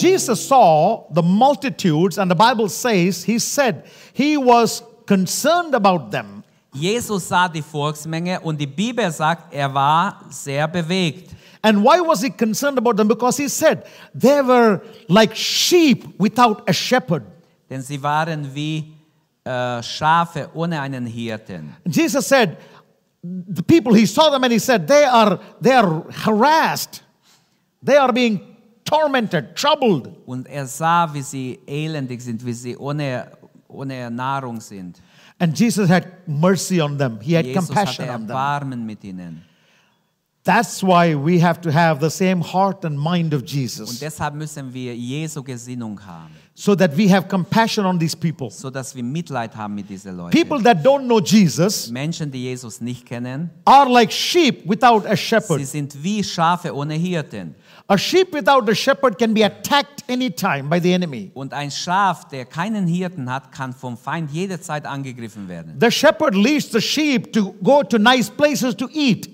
Jesus saw the multitudes, and the Bible says he said he was concerned about them. Jesus sah die Volksmenge und die Bibel sagt, er war sehr bewegt. And why was he concerned about them? Because he said they were like sheep without a shepherd. Denn sie waren wie äh, Schafe ohne einen Hirten. Jesus said, the people he saw them and he said, they are they are harassed, they are being tormented, troubled. Und er sah, wie sie elendig sind, wie sie ohne, ohne Nahrung sind. And Jesus had mercy on them. He had Jesus compassion on them. Mit ihnen. That's why we have to have the same heart and mind of Und Jesus, deshalb müssen wir Jesu Gesinnung haben, so that we have compassion on these people. so dass wir Mitleid haben mit diesen Leuten. People that don't know Jesus Menschen, die Jesus nicht kennen, are like sheep without a sie shepherd. sind wie Schafe ohne Hirten. A sheep without a shepherd can be attacked anytime by the enemy. Und ein Schaf, der keinen Hirten hat, kann vom Feind jederzeit angegriffen werden. The shepherd leads the sheep to go to nice places to eat.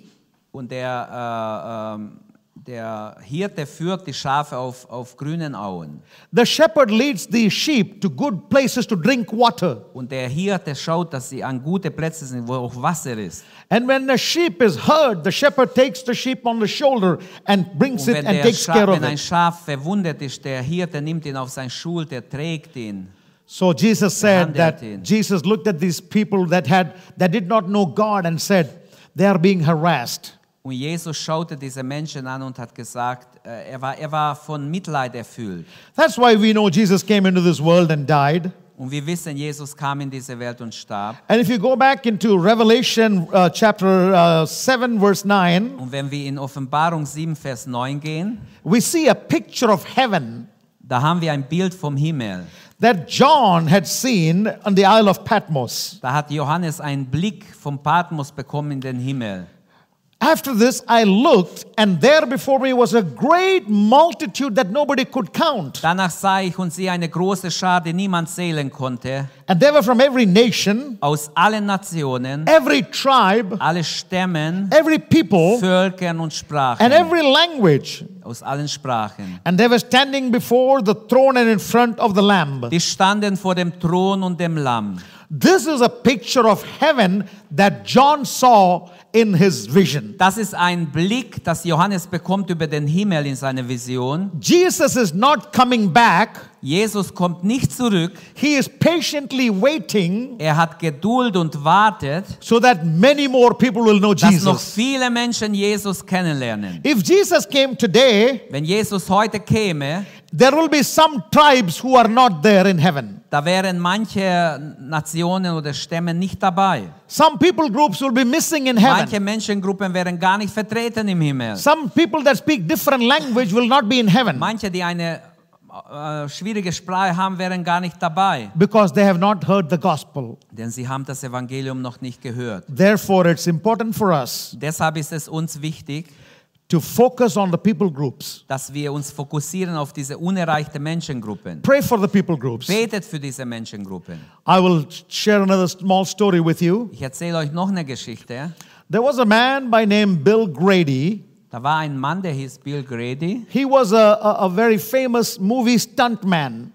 Und der, äh, ähm, der Hirte führt die Schafe auf, auf grünen Auen. The shepherd leads the sheep to good places to drink water. Und der Hirte schaut, dass sie an gute Plätze sind, wo auch Wasser ist. And when the sheep is hurt, the shepherd takes the sheep on the shoulder and brings it and takes Schaf, care of wenn ein it. Schaf verwundet ist, der Hirte nimmt ihn auf sein Schulter, trägt ihn. So Jesus said that ihn. Jesus looked at these people that had that did not know God and said, they are being harassed. Und Jesus schaute diese Menschen an und hat gesagt, äh, er war, er war von Mitleid erfüllt. That's why we know Jesus came into this world and died. Und wir wissen, Jesus kam in diese Welt und starb. And if you go back into Revelation uh, chapter uh, 7, verse 9, Und wenn wir in Offenbarung 7, Vers 9 gehen, we see a picture of heaven da haben wir ein Bild vom Himmel. that John had seen on the Isle of Patmos. Da hat Johannes einen Blick vom Patmos bekommen in den Himmel. After this, I looked, and there before me was a great multitude that nobody could count. Danach sah ich und siehe eine große Schar, die niemand zählen konnte, And they were from every nation, aus allen Nationen, every tribe, alle Stämmen, every people, Völkern und Sprachen, and every language. aus allen Sprachen. And they were standing before the throne and in front of the Lamb. Die standen vor dem Thron und dem Lamm. This is a picture of heaven that John saw in his vision. Das ist ein Blick, das Johannes bekommt über den Himmel in seiner Vision. Jesus is not coming back, Jesus kommt nicht zurück. he is patiently waiting Er hat Geduld und wartet, so that many more people will know dass noch Jesus. viele Menschen Jesus kennenlernen. If Jesus came today, Wenn Jesus heute käme, there will be some tribes who are not there in heaven. da wären manche Nationen oder Stämme nicht dabei. Some people groups will be missing in heaven. Manche Menschengruppen wären gar nicht vertreten im Himmel. Some people that speak different language will not be in heaven Manche, die eine äh, schwierige Sprache haben, wären gar nicht dabei, because they have not heard the gospel. denn sie haben das Evangelium noch nicht gehört. Therefore, it's important for us Deshalb ist es uns wichtig, to focus on the people groups. dass wir uns fokussieren auf diese unerreichten Menschengruppen. Pray for the people groups. Betet für diese Menschengruppen. I will share another small story with you. Ich erzähle euch noch eine Geschichte. There was a man by name Bill Grady. Da war ein Mann, der hieß Bill Grady. He was a, a, a very famous movie stuntman,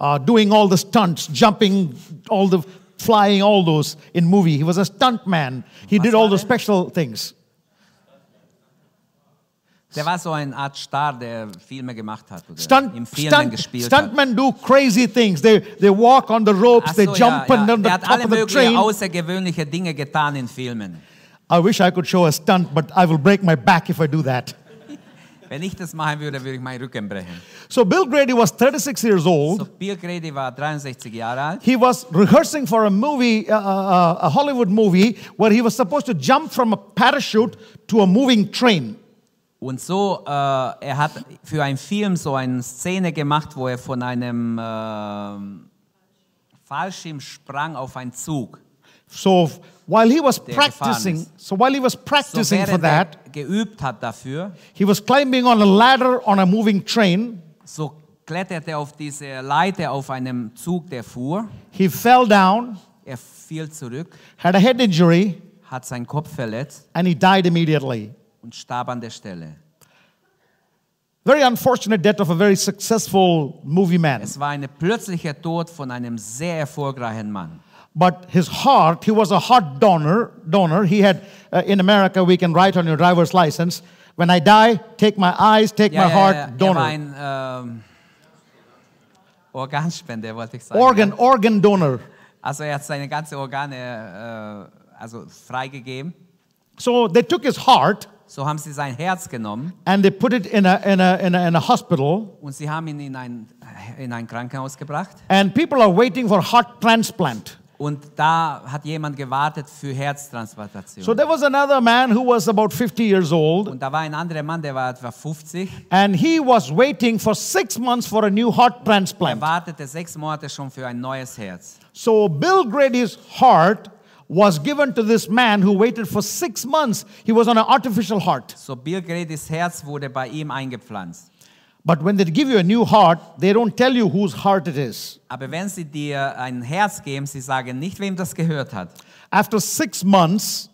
uh, doing all the stunts, jumping, all the flying, all those in movie. He was a stuntman. He did all the special things. Der war so eine Art Star, der Filme gemacht hat oder Stunt, im Filmen stunt, gespielt hat. stuntmen do crazy things. They, they walk on the ropes, Ach they so, jump ja, on ja. the Der hat top alle of the möglichen train. außergewöhnliche Dinge getan in Filmen. I wish I could show a stunt, but I will break my back if I do that. Wenn ich das machen würde, würde ich meinen Rücken brechen. So Bill Grady was 36 years old. So, Bill Grady war 63 Jahre alt. He was rehearsing for a movie, uh, uh, a Hollywood movie, where he was supposed to jump from a parachute to a moving train. Und so, äh, er hat für einen Film so eine Szene gemacht, wo er von einem ähm, Fallschirm sprang auf einen Zug. So while he was practicing, so while he was So practicing for während er that, geübt hat dafür, he was climbing on a ladder on a moving train. so kletterte er auf diese Leiter auf einem Zug, der fuhr. He fell down, Er fiel zurück, had a head injury, hat seinen Kopf verletzt and he died immediately. Und starb an der Stelle. Very unfortunate death of a very successful movie man. Es war ein plötzlicher Tod von einem sehr erfolgreichen Mann. But his heart, he was a heart donor. Donor. He had uh, in America we can write on your driver's license, when I die, take my eyes, take my heart, Er donor. ein ähm, Organspender, wollte ich sagen. Organ, organ donor. Also er hat seine ganzen Organe äh, also freigegeben. So they took his heart So haben sie sein Herz genommen and they put it in a, in a, in a, in a hospital, und sie haben ihn in ein, in ein Krankenhaus gebracht. and people are waiting for heart transplant. Und da hat jemand gewartet für Herztransplantation. So there was another man who was about 50 years old, und da war ein anderer Mann, der war etwa 50. and he was waiting for six months for a new heart Er transplant. wartete sechs Monate schon für ein neues Herz. So Bill Grady's heart was given to this man who waited for six months. He was on an artificial heart. So Bill Gradys Herz wurde bei ihm eingepflanzt. But when they give you a new heart, they don't tell you whose heart it is. Aber wenn sie dir ein Herz geben, sie sagen nicht, wem das gehört hat. After six months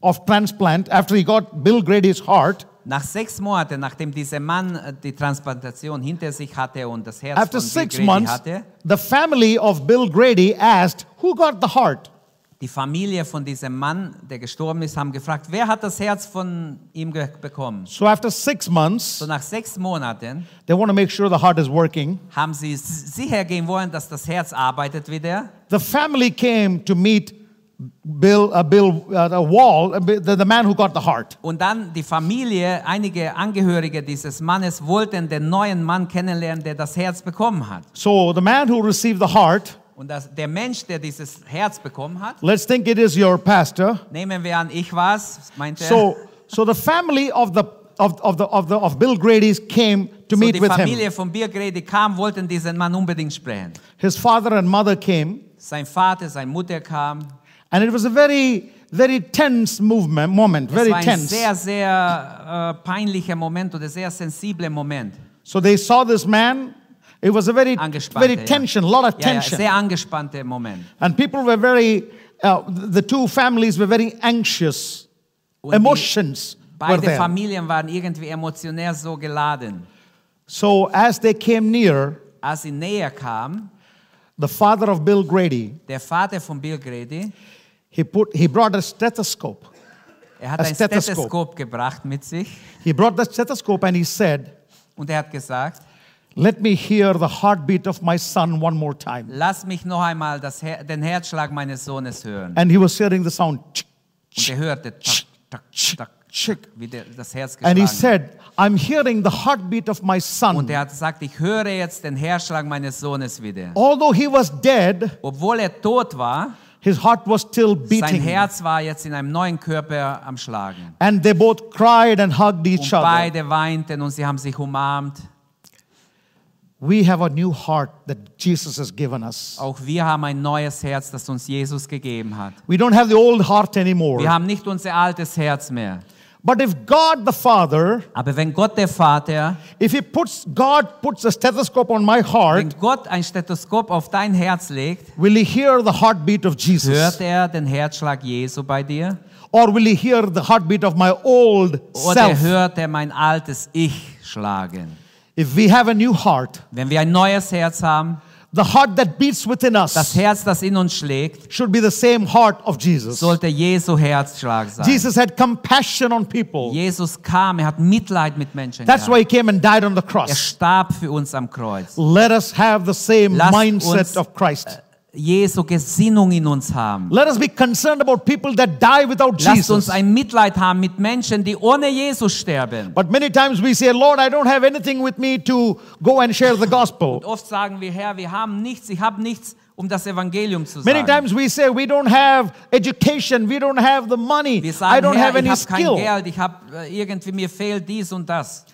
of transplant, after he got Bill Grady's heart, Nach sechs Monaten, nachdem dieser Mann äh, die Transplantation hinter sich hatte und das Herz after von Bill six Grady months, hatte, the family of Bill Grady asked, Who got the heart? Die Familie von diesem Mann, der gestorben ist, haben gefragt, wer hat das Herz von ihm bekommen? So after six months, So nach sechs Monaten they want to make sure the heart is working. haben sie sicher gehen wollen, dass das Herz arbeitet wieder. The family came to meet Bill, uh, Bill, uh, the wall, uh, the, the man who got the heart. Und dann die Familie, einige Angehörige dieses Mannes wollten den neuen Mann kennenlernen, der das Herz bekommen hat. So the man who received the heart, Und das, der Mensch, der dieses Herz bekommen hat, let's think it is your pastor. nehmen wir an, ich war's, meinte. So, so the family of the of, of the of the of Bill Grady's came to So meet die with him. Familie von Bill Grady kam, wollten diesen Mann unbedingt sprechen. His father and mother came, Sein Vater, seine Mutter kam. and it was a very very tense movement moment, Es very war ein tense. sehr, sehr äh, peinlicher Moment oder sehr sensibler Moment. So they saw this man. It was a very Angespannte, very tension, a lot of tension, sehr angespannter Moment. and people were very. Uh, the two families were very anxious. Und Emotions were beide there. Familien waren irgendwie emotionell so geladen. So as they came near, Als sie näher kam, the father of Bill Grady, der Vater von Bill Grady, he put he brought a stethoscope. er hat A ein stethoscope. Stethoskop gebracht mit sich He brought the stethoscope and he said, und er hat gesagt, "Let me hear the heartbeat of my son one more time." lass mich noch einmal das Her den Herzschlag meines Sohnes hören. And he was hearing the sound, Und er hörte tak, tak, tak, wie der, das Herz and he geschlagen said, "I'm hearing the heartbeat of my son." Und er hat gesagt, ich höre jetzt den Herzschlag meines Sohnes wieder. Although he was dead, Obwohl er tot war, his heart was still sein beating. Herz war jetzt in einem neuen Körper am Schlagen. And they both cried and hugged each Und other. beide weinten und sie haben sich umarmt. We have a new heart that Jesus has given us. Auch wir haben ein neues Herz, das uns Jesus gegeben hat. We don't have the old heart anymore. Wir haben nicht unser altes Herz mehr. But if God the Father, Aber wenn Gott der Vater, if He puts, God puts a stethoscope on my wenn heart, Gott ein Stethoskop auf dein Herz legt, will He hear the heartbeat of Jesus? hört er den Herzschlag Jesu bei dir? Or will He hear the heartbeat of my old Oder self? hört er mein altes Ich schlagen? If we have a new heart, Wenn wir ein neues Herz haben, the heart that beats within us das Herz, das in uns schlägt, should be the same heart of Jesus. sollte Jesu Herzschlag sein. Jesus had compassion on people. Jesus kam, er hat Mitleid mit Menschen That's why. He came and died on the cross. Er starb für uns am Kreuz. Let us have the same Lasst mindset uns- of Christ. Jesu Gesinnung in uns haben. Let us be concerned about people that die without Lasst uns Jesus. ein Mitleid haben mit Menschen, die ohne Jesus sterben. But many times we say, Lord, I don't have anything with me to go and share the gospel. Oft sagen wir, Herr, wir haben nichts, ich habe nichts, um das Evangelium zu Many sagen. times we say, we don't have education, we don't have the money, Wir I sagen, don't Herr, have ich any habe kein skill. Geld, ich habe äh, irgendwie, mir fehlt dies und das.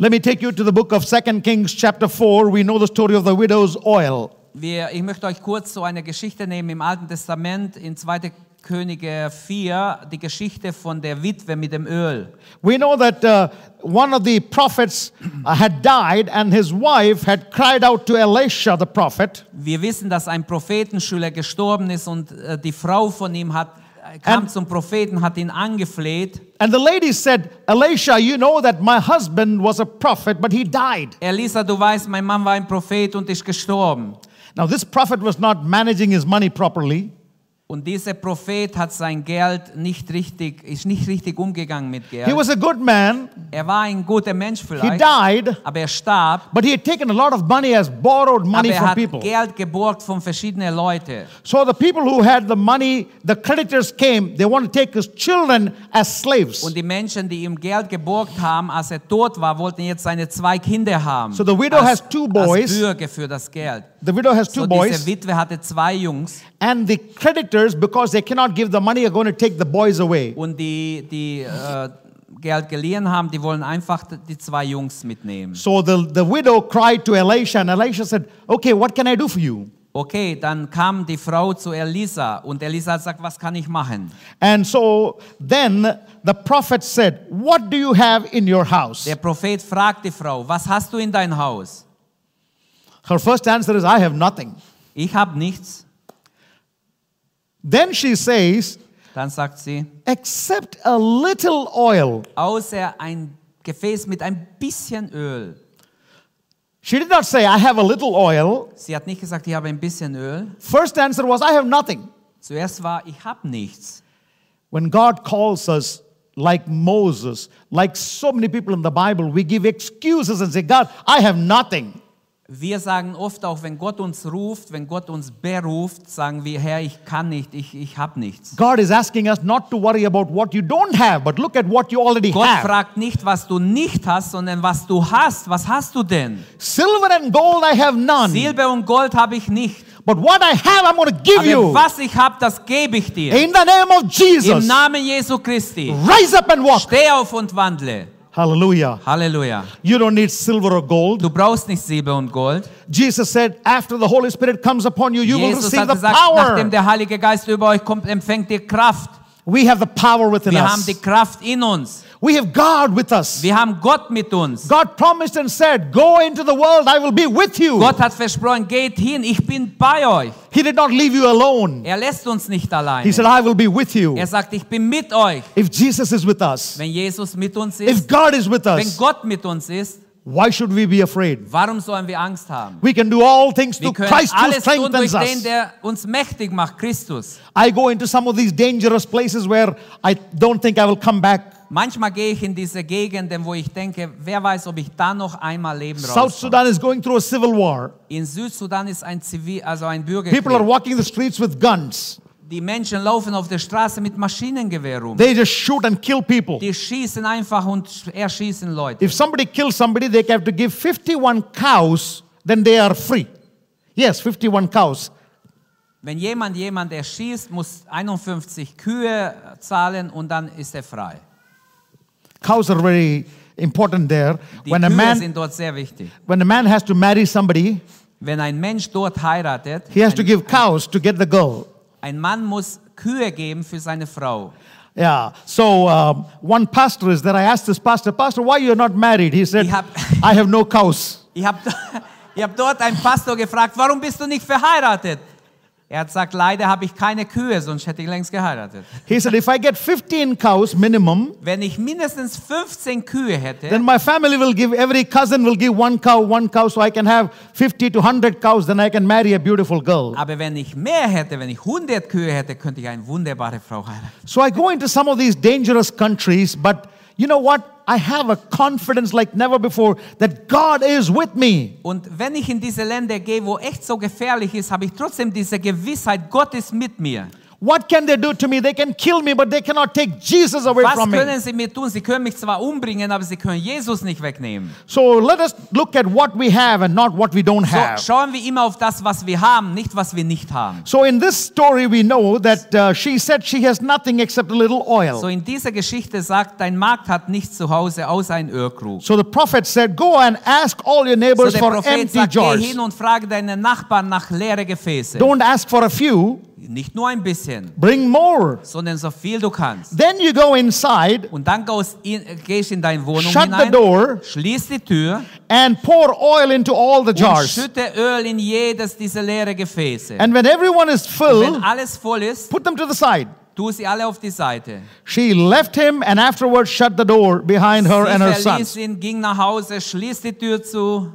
Let me take you to the book of 2 Kings, chapter 4. We know the story of the widow's oil. Wir, ich möchte euch kurz so eine Geschichte nehmen im Alten Testament, in 2. Könige 4, die Geschichte von der Witwe mit dem Öl. We know that uh, one of the prophets uh, had died, and his wife had cried out to Elisha, the prophet, Wir wissen, dass ein Prophetenschüler gestorben ist und äh, die Frau von ihm hat kam And- zum Propheten, hat ihn angefleht. And the lady said, Elisha, you know that my husband was a prophet, but he died. Elisa, du weißt, mein Mann war ein Prophet und ist gestorben. Now, this prophet was not managing his money properly. Und dieser Prophet hat sein Geld nicht richtig, ist nicht richtig umgegangen mit Geld. He was a good man. Er war ein guter Mensch He vielleicht, died, aber er starb. but he had taken a lot of money as borrowed money aber er from hat people. Geld geborgt von verschiedenen Leuten. So the people who had the money, the creditors came, they want to take his children as slaves. Und die Menschen, die ihm Geld geborgt haben, als er tot war, wollten jetzt seine zwei Kinder haben. So the widow als, has two boys. Als Bürger für das Geld. The widow has two So boys, Witwe hatte zwei Jungs and the creditors, because they cannot give the money, are going to take the boys away. und die, die äh, Geld geliehen haben, die wollen einfach die zwei Jungs mitnehmen. So the, the widow cried to Elisha, and Elisha said, Okay, what can I do for you? Okay, dann kam die Frau zu Elisa und Elisa sagt, was kann ich machen? And so then the prophet said, What do you have in your house? Der Prophet fragt die Frau, was hast du in dein Haus? Her first answer is, I have nothing. Ich habe nichts. Then she says, Dann sagt sie, Except a little oil. außer ein Gefäß mit ein bisschen Öl. She did not say, I have a little oil. Sie hat nicht gesagt, ich habe ein bisschen Öl. First answer was, I have nothing. Zuerst war, ich habe nichts. When God calls us, like Moses, like so many people in the Bible, we give excuses and say, God, I have nothing. Wir sagen oft auch, wenn Gott uns ruft, wenn Gott uns beruft, sagen wir, Herr, ich kann nicht, ich, ich habe nichts. God is asking us not to worry about what you don't have, but look at what you already Gott have. fragt nicht, was du nicht hast, sondern was du hast. Was hast du denn? Silver and gold I have none, Silber und Gold habe ich nicht. but what I have I'm going to give Aber you. was ich habe, das gebe ich dir. In the name of Im Jesus, Namen Jesu Christi. rise up and walk. Steh auf und wandle. Hallelujah. Hallelujah. You don't need silver or gold. Du brauchst nicht Silber und Gold. Jesus said, after the Holy Spirit comes upon you, you will receive the gesagt, power. nachdem der Heilige Geist über euch kommt, empfängt ihr Kraft. We have the power within Wir haben us. die Kraft in uns. We have God with us. Wir haben Gott mit uns. God promised and said, Go into the world, I will be with you. Gott hat versprochen, geht hin, ich bin bei euch. He did not leave you alone. Er lässt uns nicht He said, I will be with you. Er sagt, ich bin mit euch. If Jesus is with us, Wenn Jesus mit uns if God is with wenn us, Gott mit uns ist, why should we be afraid? warum sollen wir Angst haben? We can do all things Wir through Christ who alles tun durch den, der uns mächtig macht, Christus. I go into some of these dangerous places where I don't think I will come back. Manchmal gehe ich in diese Gegenden, wo ich denke, wer weiß, ob ich da noch einmal leben South. Sudan is going through a civil war. In Südsudan ist ein Zivil, also ein Bürgerkrieg. People are walking the streets with guns. Die Menschen laufen auf der Straße mit Maschinengewehr rum. They just shoot and kill people. Die schießen einfach und erschießen Leute. If somebody kills somebody, they have to give 51 cows, then they are free. Yes, 51 cows. Wenn jemand jemand erschießt, muss 51 Kühe zahlen und dann ist er frei. Cows are very important there. Die When a Kühe man sind dort sehr wichtig. when a man has to marry somebody, Wenn ein Mensch dort heiratet, he has to ein, give cows to get the girl. Ein Mann muss Kühe geben für seine Frau. Yeah. So um, one pastor is there. I asked this pastor, Pastor, why you're not married? He said, Ich hab- I have no cows. Ich habe ich hab dort einen Pastor gefragt, warum bist du nicht verheiratet? Er hat gesagt, leider habe ich keine Kühe, sonst hätte ich längst geheiratet. He said, if I get 15 cows minimum, Wenn ich mindestens 15 Kühe hätte, then my family will give, every cousin will give one cow, one cow, so I can have 50 to 100 cows, then I can marry a beautiful girl. aber wenn ich mehr hätte, wenn ich 100 Kühe hätte, könnte ich eine wunderbare Frau heiraten. So I go into some of these dangerous countries, but you know what? I have a confidence like never before that God is with me. Und wenn ich in diese Länder gehe, wo echt so gefährlich ist, habe ich trotzdem diese Gewissheit, Gott ist mit mir. What can they do to me? They can kill me, but they cannot take Jesus away Was from me. können sie mir tun? Sie können mich zwar umbringen, aber sie können Jesus nicht wegnehmen. So let us look at what we have and not what we don't So have. schauen wir immer auf das, was wir haben, nicht was wir nicht haben. So in this story, we know that uh, she said she has nothing except a little oil. So in dieser Geschichte sagt, dein Markt hat nichts zu Hause außer ein Ölkrug. So the prophet said, Go and ask all your So neighbors der for Prophet empty sagt, geh jars. hin und frage deine Nachbarn nach leere Gefäße. Don't ask for a few, Nicht nur ein bisschen, bring more. sondern so viel du kannst. Then you go inside, Und dann gehst in, äh, gehst in deine Wohnung shut the hinein, door, schließ die Tür and pour oil into all the und jars. schütte Öl in jedes dieser leere Gefäße. And when everyone is Und wenn alles voll ist, put them to the side. tu sie alle auf die Seite. She left him and afterwards shut the door behind her Sie and her verließ sons. ihn, ging nach Hause, schließt die Tür zu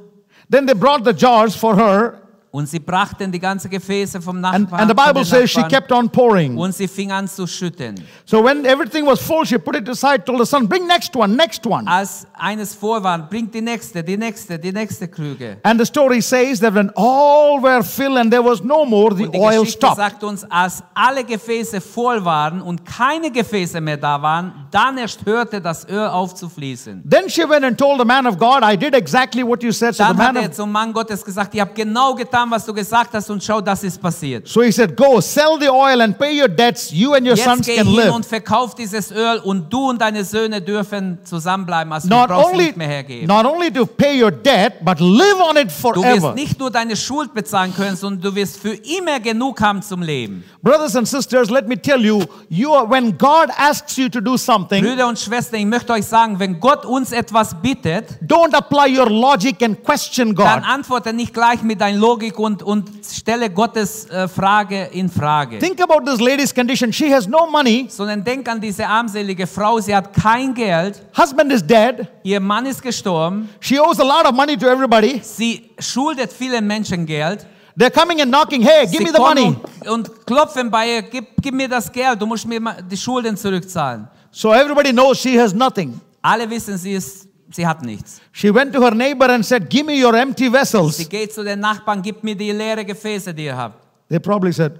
Then they brought the jars for her, und sie brachten die ganzen Gefäße vom and, Nachbarn. and the von Bible says she kept on pouring. und sie fing an zu schütten. So when everything was full, she put it aside, told the son, Bring next one, next one. Als eines vor war, bringt die nächste, die nächste, die nächste Krüge. And the story says that when all were filled and there was no more, the Und die oil Geschichte stopped. sagt uns, als alle Gefäße voll waren und keine Gefäße mehr da waren, dann erst hörte das Öl auf zu fließen. Then she went and told the man of God, I did exactly what you said. So the Dann hat man er of, zum Mann Gottes gesagt, ich habe genau getan, was du gesagt hast und schau, das ist passiert. so he said, Go, sell the oil and pay your debts. You and your Jetzt sons geh can hin live. und verkauf dieses Öl und du und deine Söhne dürfen zusammenbleiben. Also du Not brauchst only, nicht mehr hergeben. not only to pay your debt, but live on it Du wirst forever. nicht nur deine Schuld bezahlen können, sondern du wirst für immer genug haben zum Leben. Brothers and sisters, let me tell you, you are, when God asks you to do something, Brüder und Schwestern, ich möchte euch sagen, wenn Gott uns etwas bittet, don't apply your logic and question dann God. antworte nicht gleich mit deiner Logik und, und stelle Gottes äh, Frage in Frage. Think about this lady's condition. She has no money. sondern denk an diese armselige Frau, sie hat kein Geld, Husband is dead. ihr Mann ist gestorben, She owes a lot of money to everybody. sie schuldet vielen Menschen Geld. They're coming and knocking, hey, give sie me the money. Und, und klopfen bei ihr, gib, gib mir das Geld, du musst mir die Schulden zurückzahlen. So everybody knows she has nothing. Alle wissen, sie, ist, sie hat nichts. She went to her neighbor and said, Give me your empty vessels." Sie geht zu den Nachbarn, gib mir die leere Gefäße, die ihr habt. They probably said,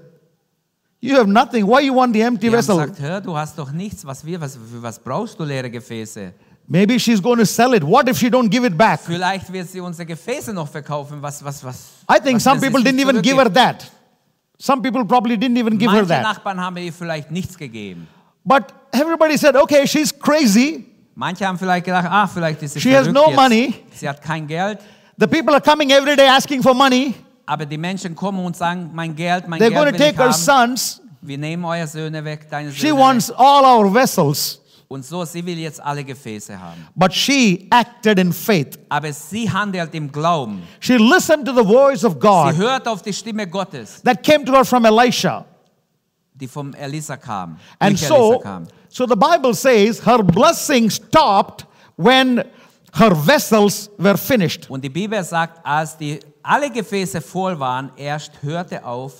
You have nothing. Why you want the empty Die haben vessel? gesagt, hör, du hast doch nichts, was wir, was, für was brauchst du leere Gefäße? Maybe she's going to sell it. What if she don't give it back? Vielleicht wird sie unsere Gefäße noch verkaufen, was, was, was. I think was, some people didn't even give her that. Some people probably didn't even give her Manche that. Nachbarn haben ihr vielleicht nichts gegeben. But everybody said, Okay, she's crazy. Manche haben vielleicht gedacht, ah, vielleicht ist sie She has no jetzt. money. Sie hat kein Geld, The people are coming every day asking for money. aber die Menschen kommen und sagen, mein Geld, mein They're Geld going to will take ich haben. sons. Wir nehmen eure Söhne weg, deine She Söhne wants weg. all our vessels. Und so, sie will jetzt alle Gefäße haben. But she acted in faith. Aber sie handelt im Glauben. She listened to the voice of God. Sie hört auf die Stimme Gottes, that came to her from Elisha. Die vom Elisa kam. And so, kam. so the Bible says her blessing stopped when her vessels were finished. Und die Bibel sagt, als die alle Gefäße voll waren, erst hörte auf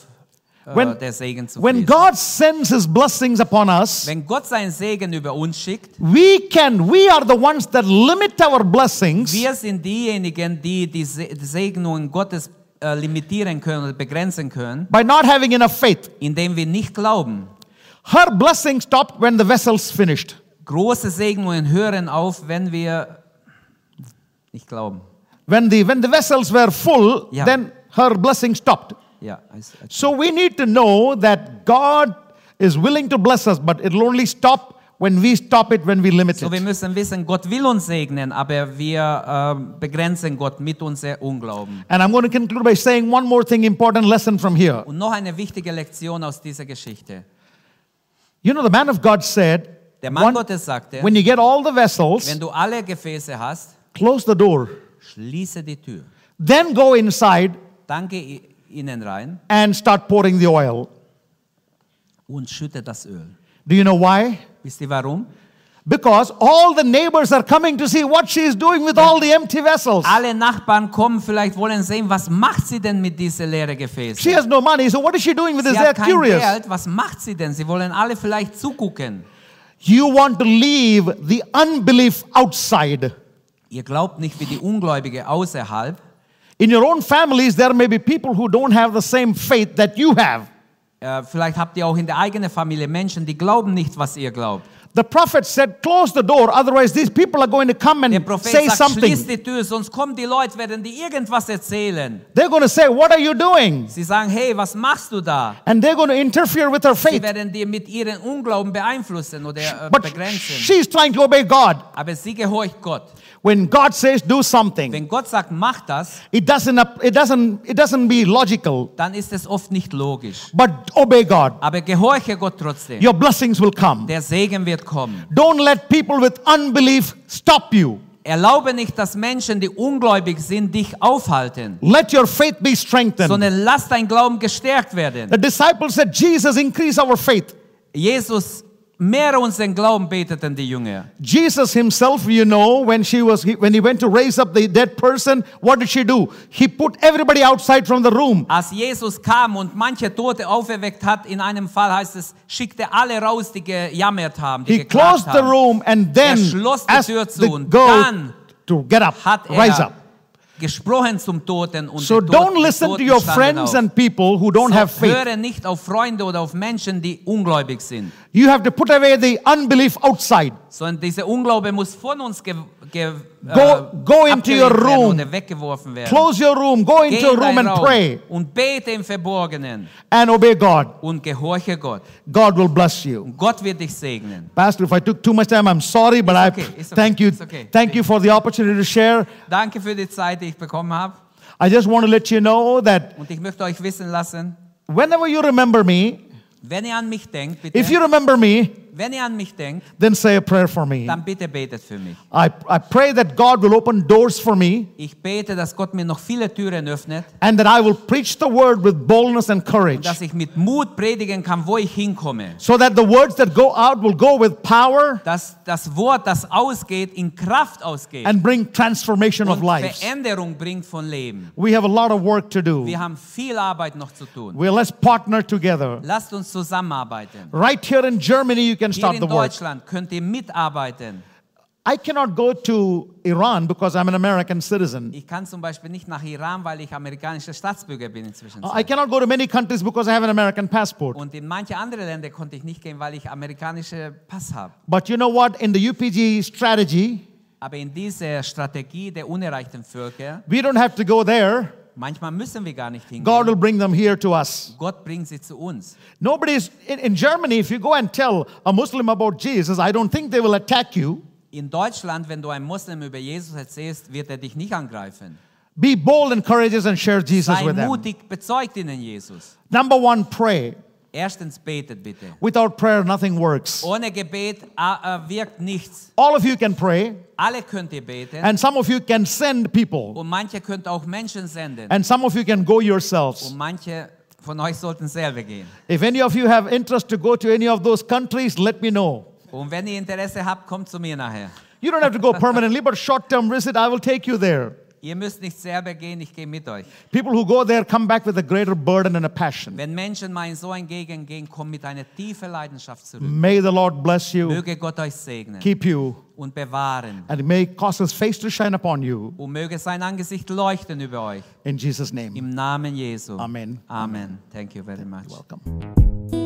äh, When- der Segen zu When fließen. God sends his blessings upon us, Wenn Gott seinen Segen über uns schickt, we can, we are the ones that limit our blessings wir sind diejenigen, die die Se- die Segnungen Gottes äh, limitieren können oder begrenzen können, by not having enough faith. indem wir nicht glauben. Her blessing stopped when the vessels finished. Große Segnungen hören auf, wenn wir nicht glauben. When the, when the vessels were full, Yeah. then her blessing stopped. Ja, es- So we need to know that God is willing to bless us, but it'll only stop when we stop it, when we limit so wir it. müssen wissen, Gott will uns segnen, aber wir ähm, begrenzen Gott mit unserem Unglauben. And I'm going to conclude by saying one more thing, important lesson from here. Und noch eine wichtige Lektion aus dieser Geschichte. You know, the man of God said, Der Mann one- Gottes sagte, when you get all the vessels, wenn du alle Gefäße hast, close the door. schließe die Tür. Then go inside Dann geh innen rein and start pouring the oil. und schütte das Öl. Do you know why? Wisst ihr warum? Because all the neighbors are coming to see what she is doing with all the empty vessels. Alle Nachbarn kommen, vielleicht wollen sehen, was macht sie denn mit diesen leeren Gefäßen? She has no money, so what is she doing with this? Sie They're hat kein curious. Geld, was macht sie denn? Sie wollen alle vielleicht zugucken. You want to leave the unbelief outside. Ihr glaubt nicht wie die Ungläubige außerhalb. In your own families, there may be people who don't have the same faith that you have. Äh, vielleicht habt ihr auch in der eigenen Familie Menschen, die glauben nicht, was ihr glaubt. The prophet said, Close the door, otherwise, these people are going to come and say sagt, schließ something. die Tür, sonst kommen die Leute, werden dir irgendwas erzählen. They're going to say, What are you doing? Sie sagen, hey, was machst du da? And they're going to interfere with her faith. Sie werden dir mit ihren Unglauben beeinflussen oder äh, But begrenzen. she's trying to obey God. Aber sie gehorcht Gott. When God says, Do something, Wenn Gott sagt, mach das, it doesn't, it doesn't, it doesn't be logical, dann ist es oft nicht logisch. but obey God. Aber gehorche Gott trotzdem. Your blessings will come. Der Segen wird kommen. Don't let people with unbelief stop you. Erlaube nicht, dass Menschen, die ungläubig sind, dich aufhalten, Let your faith be strengthened. sondern lass dein Glauben gestärkt werden. The disciples said, Jesus, increase our faith. Jesus mehre unseren Glauben beteten die Jünger. Jesus himself, you know, when she was he, when he went to raise up the dead person, what did she do? He put everybody outside from the room. Als Jesus kam und manche Tote auferweckt hat, in einem Fall heißt es, schickte alle raus, die gejammert haben, die He closed the room and then Er schloss die Tür zu the und girl dann to get up, Hat rise er up. Gesprochen zum Toten und So don't listen to your friends and people who don't so, have faith. Höre nicht auf Freunde oder auf Menschen, die ungläubig sind, You have to put away the unbelief outside. sondern dieser Unglaube muss von uns ge, ge, Go- uh, go into your room. oder weggeworfen werden. Close your room, go into in room and Raum pray und bete im Verborgenen and obey God. und gehorche Gott. God will bless you. Und Gott wird dich segnen. Pastor, if I took too much time, I'm sorry, but It's I okay, okay, thank you. okay. Thank you for the opportunity to share. Danke für die Zeit, die ich bekommen habe. I just want to let you know that Und ich möchte euch wissen lassen, whenever you remember me, wenn ihr an mich denkt, bitte, if you remember me, wenn ihr an mich denkt, then say a prayer for me. dann bitte betet für mich. I, I pray that God will open doors for me Ich bete, dass Gott mir noch viele Türen öffnet and that I will preach the word with boldness and courage und dass ich mit Mut predigen kann, wo ich hinkomme. so that the words that go out will go with power Dass das Wort, das ausgeht, in Kraft ausgeht and bring transformation of und lives. Veränderung bringt von Leben. We have a lot of work to do. Wir haben viel Arbeit noch zu tun. Well, let's partner together. Lasst uns zusammenarbeiten. Right here in Germany, you can Hier start in the work. Deutschland könnt ihr mitarbeiten. I cannot go to Iran because I'm an American citizen. Ich kann zum Beispiel nicht nach Iran, weil ich amerikanischer Staatsbürger bin inzwischen. I cannot go to many countries because I have an American passport. Und in manche andere Länder konnte ich nicht gehen, weil ich amerikanische Pass habe. But you know what? In the UPG strategy, Aber in dieser Strategie der unerreichten Völker, we don't have to go there. Manchmal müssen wir gar nicht hingehen. God will bring them here to us. Gott bringt sie zu uns. Nobody's in, in Germany, if you go and tell a Muslim about Jesus, I don't think they will attack you. In Deutschland, wenn du einem Muslim über Jesus erzählst, wird er dich nicht angreifen. Be bold and courageous and share Jesus Sei with them. mutig, bezeugt ihnen Jesus. Number one, pray. Erstens betet bitte. Without prayer, nothing works. Ohne Gebet wirkt nichts. All of you can pray, Alle könnt ihr beten and some of you can send people, und manche könnt auch Menschen senden and some of you can go yourselves. und manche von euch sollten selber gehen. If any of you have interest to go to any of those countries, let me know. Und wenn ihr Interesse habt, kommt zu mir nachher. You don't have to go permanently, but short term visit, I will take you there. Ihr müsst nicht selber gehen, ich gehe mit euch. People who go there come back with a greater burden and a passion. Wenn Menschen mal in so ein Gegend gehen, kommen mit einer tiefen Leidenschaft zurück. May the Lord bless you, Möge Gott euch segnen keep you, und bewahren. and may cause his face to shine upon you. Und möge sein Angesicht leuchten über euch. In Jesus' name. Im Namen Jesu. Amen. Amen. Thank you very much. Welcome.